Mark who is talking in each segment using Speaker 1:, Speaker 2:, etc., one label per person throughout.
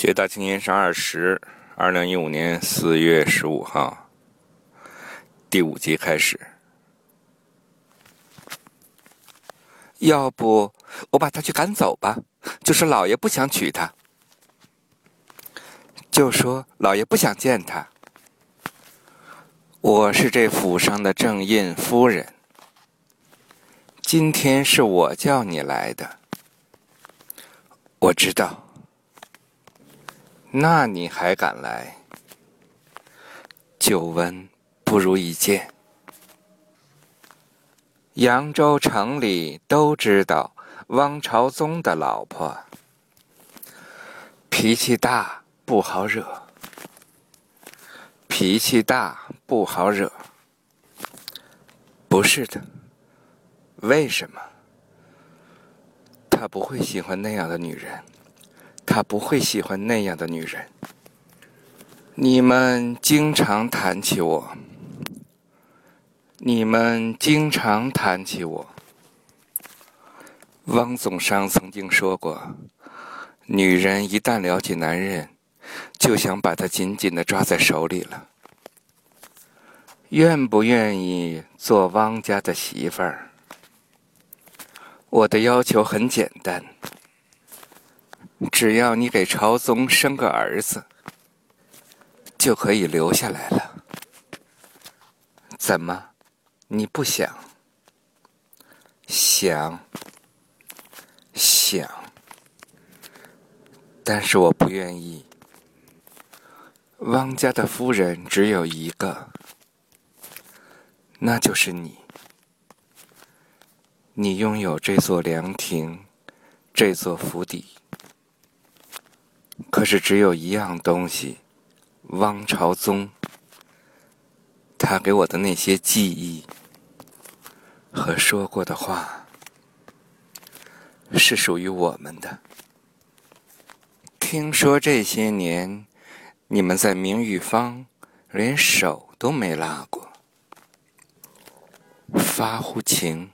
Speaker 1: 学大青年是二十，二零一五年四月十五号，第五集开始。要不我把他去赶走吧？就说老爷不想娶她，就说老爷不想见他。我是这府上的正印夫人，今天是我叫你来的，我知道。那你还敢来？久闻不如一见。扬州城里都知道汪朝宗的老婆脾气大，不好惹。脾气大不好惹。不是的。为什么？他不会喜欢那样的女人。他不会喜欢那样的女人。你们经常谈起我，你们经常谈起我。汪总商曾经说过，女人一旦了解男人，就想把他紧紧的抓在手里了。愿不愿意做汪家的媳妇儿？我的要求很简单。只要你给朝宗生个儿子，就可以留下来了。怎么，你不想？想，想，但是我不愿意。汪家的夫人只有一个，那就是你。你拥有这座凉亭，这座府邸。可是只有一样东西，汪朝宗，他给我的那些记忆和说过的话，是属于我们的。听说这些年，你们在明玉坊连手都没拉过，发乎情，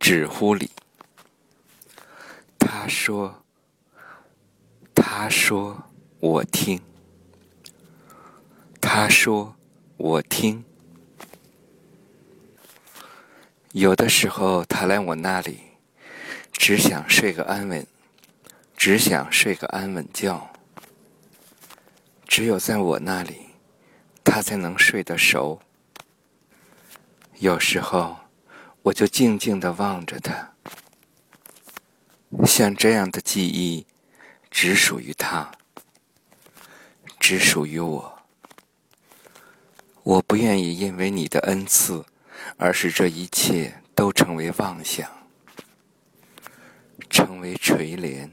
Speaker 1: 止乎礼。他说。他说：“我听。”他说：“我听。”有的时候，他来我那里，只想睡个安稳，只想睡个安稳觉。只有在我那里，他才能睡得熟。有时候，我就静静的望着他，像这样的记忆。只属于他，只属于我。我不愿意因为你的恩赐，而使这一切都成为妄想，成为垂怜，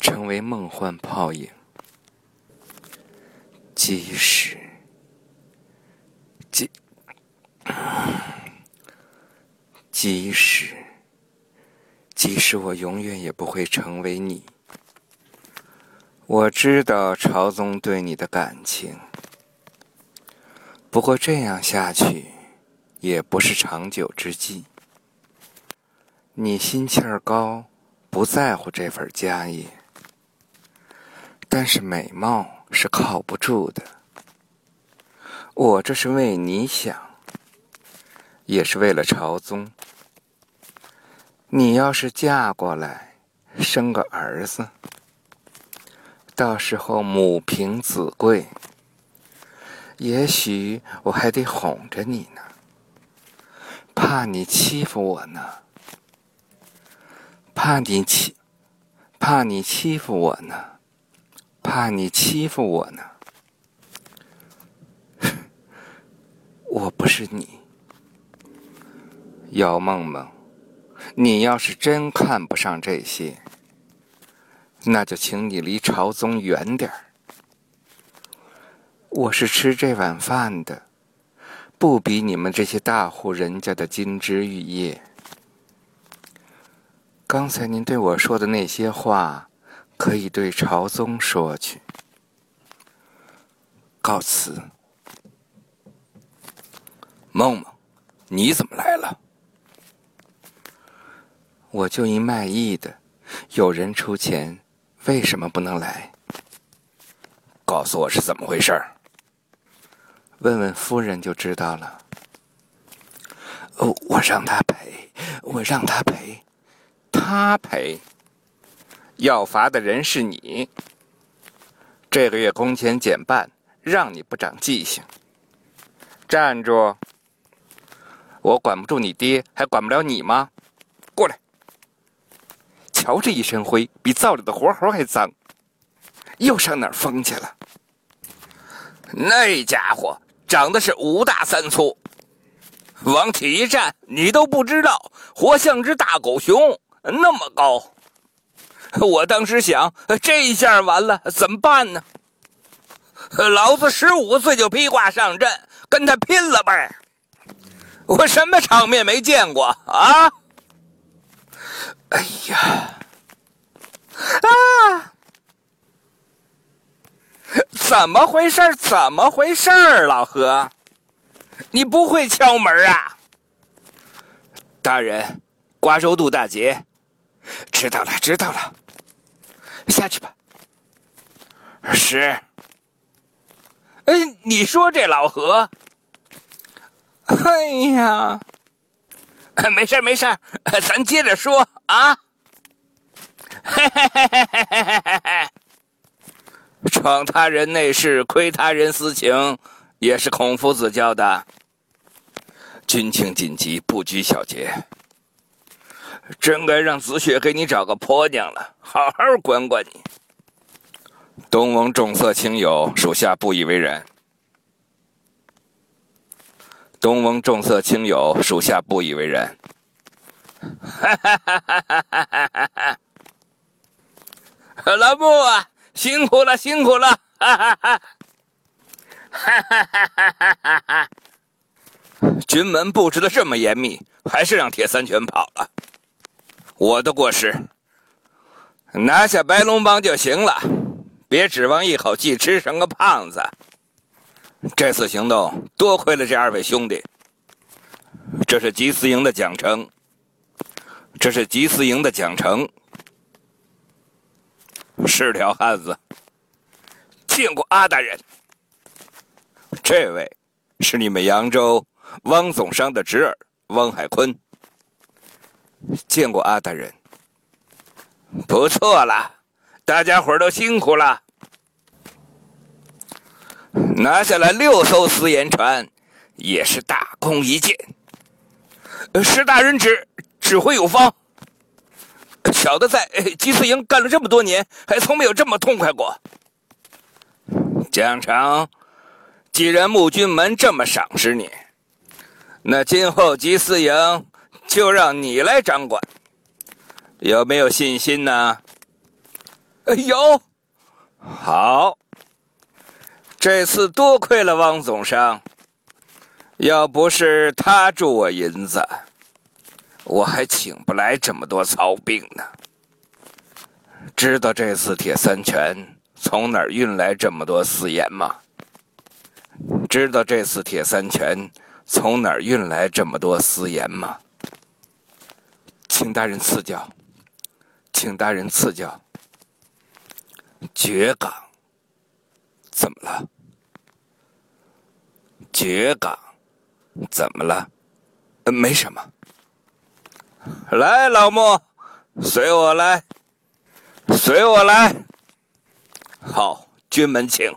Speaker 1: 成为梦幻泡影。即使，即，即使。即使我永远也不会成为你，我知道朝宗对你的感情。不过这样下去，也不是长久之计。你心气儿高，不在乎这份家业，但是美貌是靠不住的。我这是为你想，也是为了朝宗。你要是嫁过来，生个儿子，到时候母凭子贵，也许我还得哄着你呢，怕你欺负我呢，怕你欺，怕你欺负我呢，怕你欺负我呢，我不是你，姚梦梦。你要是真看不上这些，那就请你离朝宗远点儿。我是吃这碗饭的，不比你们这些大户人家的金枝玉叶。刚才您对我说的那些话，可以对朝宗说去。告辞，梦梦，你怎么来了？我就一卖艺的，有人出钱，为什么不能来？
Speaker 2: 告诉我是怎么回事
Speaker 1: 问问夫人就知道了。
Speaker 2: 哦，我让他赔，我让他赔，
Speaker 1: 他赔。要罚的人是你。这个月工钱减半，让你不长记性。站住！我管不住你爹，还管不了你吗？过来！瞧这一身灰，比灶里的活猴还脏，又上哪儿疯去了？
Speaker 2: 那家伙长得是五大三粗，往起一站，你都不知道，活像只大狗熊，那么高。我当时想，这一下完了，怎么办呢？老子十五岁就披挂上阵，跟他拼了呗！我什么场面没见过啊？
Speaker 1: 哎呀！
Speaker 2: 怎么回事？怎么回事？老何，你不会敲门啊？
Speaker 1: 大人，瓜州渡大捷。
Speaker 2: 知道了，知道了。下去吧。
Speaker 1: 是。
Speaker 2: 哎，你说这老何？
Speaker 1: 哎呀，
Speaker 2: 没事没事，咱接着说啊。嘿嘿嘿嘿嘿嘿嘿嘿。闯他人内室，窥他人私情，也是孔夫子教的。
Speaker 1: 军情紧急，不拘小节。
Speaker 2: 真该让子雪给你找个婆娘了，好好管管你。
Speaker 1: 东翁重色轻友，属下不以为然。东翁重色轻友，属下不以为然。
Speaker 2: 哈哈哈哈哈哈！老穆啊！辛苦了，辛苦了！哈哈哈！哈哈哈哈哈哈！军门布置的这么严密，还是让铁三全跑了。我的过失，拿下白龙帮就行了，别指望一口气吃成个胖子。这次行动多亏了这二位兄弟，这是吉思营的奖惩，这是吉思营的奖惩。是条汉子，见过阿大人。这位是你们扬州汪总商的侄儿汪海坤。
Speaker 1: 见过阿大人。
Speaker 2: 不错了，大家伙都辛苦了。拿下来六艘私盐船，也是大功一件。石大人指指挥有方。小的在吉思营干了这么多年，还从没有这么痛快过。江城，既然穆军门这么赏识你，那今后吉思营就让你来掌管，有没有信心呢？
Speaker 1: 有。
Speaker 2: 好，这次多亏了汪总商，要不是他助我银子。我还请不来这么多曹兵呢。知道这次铁三拳从哪儿运来这么多私盐吗？知道这次铁三拳从哪儿运来这么多私盐吗？
Speaker 1: 请大人赐教，请大人赐教。
Speaker 2: 绝岗，
Speaker 1: 怎么了？
Speaker 2: 绝岗，怎么了？
Speaker 1: 没什么。
Speaker 2: 来，老莫，随我来，随我来。好，军门请。